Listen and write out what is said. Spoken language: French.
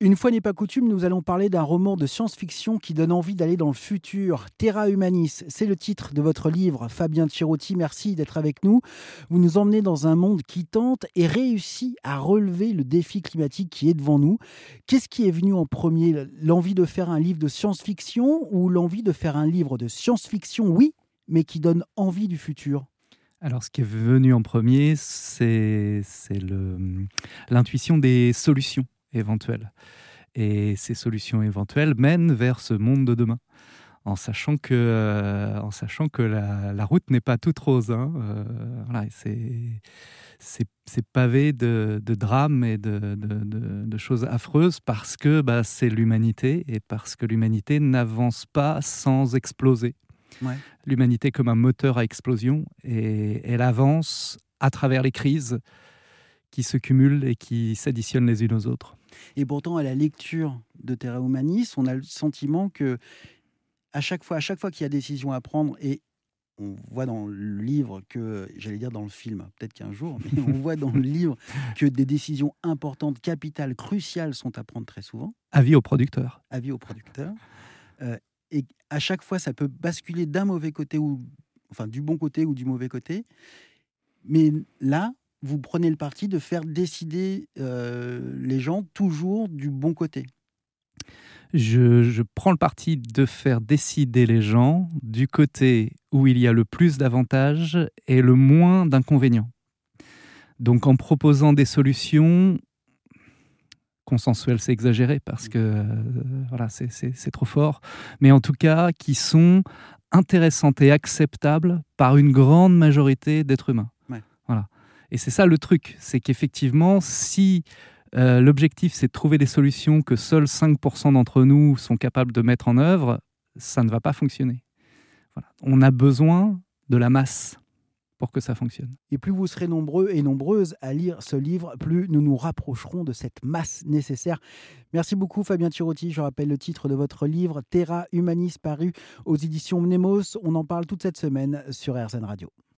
Une fois n'est pas coutume, nous allons parler d'un roman de science-fiction qui donne envie d'aller dans le futur. Terra Humanis, c'est le titre de votre livre. Fabien Tirotti, merci d'être avec nous. Vous nous emmenez dans un monde qui tente et réussit à relever le défi climatique qui est devant nous. Qu'est-ce qui est venu en premier? L'envie de faire un livre de science-fiction ou l'envie de faire un livre de science-fiction, oui, mais qui donne envie du futur alors, ce qui est venu en premier, c'est l'intuition des solutions éventuelles. Et ces solutions éventuelles mènent vers ce monde de demain. En sachant que, euh, en sachant que la, route n'est pas toute rose. Hein. Euh, voilà, c'est pavé de, de, drames et de, de, choses affreuses parce que bah, c'est l'humanité et parce que l'humanité n'avance pas sans exploser. L'humanité comme un moteur à explosion et elle avance à travers les crises qui se cumulent et qui s'additionnent les unes aux autres. Et pourtant, à la lecture de Terra Humanis, on a le sentiment que à chaque fois, à chaque fois qu'il y a décision à prendre, et on voit dans le livre que, j'allais dire dans le film, peut-être qu'un jour, mais on voit dans le livre que des décisions importantes, capitales, cruciales sont à prendre très souvent. Avis au producteur. Avis au producteur. Euh, et à chaque fois, ça peut basculer d'un mauvais côté ou, enfin, du bon côté ou du mauvais côté. Mais là, vous prenez le parti de faire décider euh, les gens toujours du bon côté. Je, prends le parti de faire décider les gens du côté où il y a le plus d'avantages et le moins d'inconvénients. Donc en proposant des solutions consensuelles, c'est exagéré parce que euh, voilà, c'est trop fort, mais en tout cas qui sont intéressantes et acceptables par une grande majorité d'êtres humains. Voilà. Et c'est ça le truc, c'est qu'effectivement, si euh, l'objectif c'est de trouver des solutions que seuls 5% d'entre nous sont capables de mettre en œuvre, ça ne va pas fonctionner. Voilà. On a besoin de la masse pour que ça fonctionne. Et plus vous serez nombreux et nombreuses à lire ce livre, plus nous nous rapprocherons de cette masse nécessaire. Merci beaucoup Fabien Tirotti. Je rappelle le titre de votre livre Terra Humanis paru aux éditions Mnemos. On en parle toute cette semaine sur RZN Radio.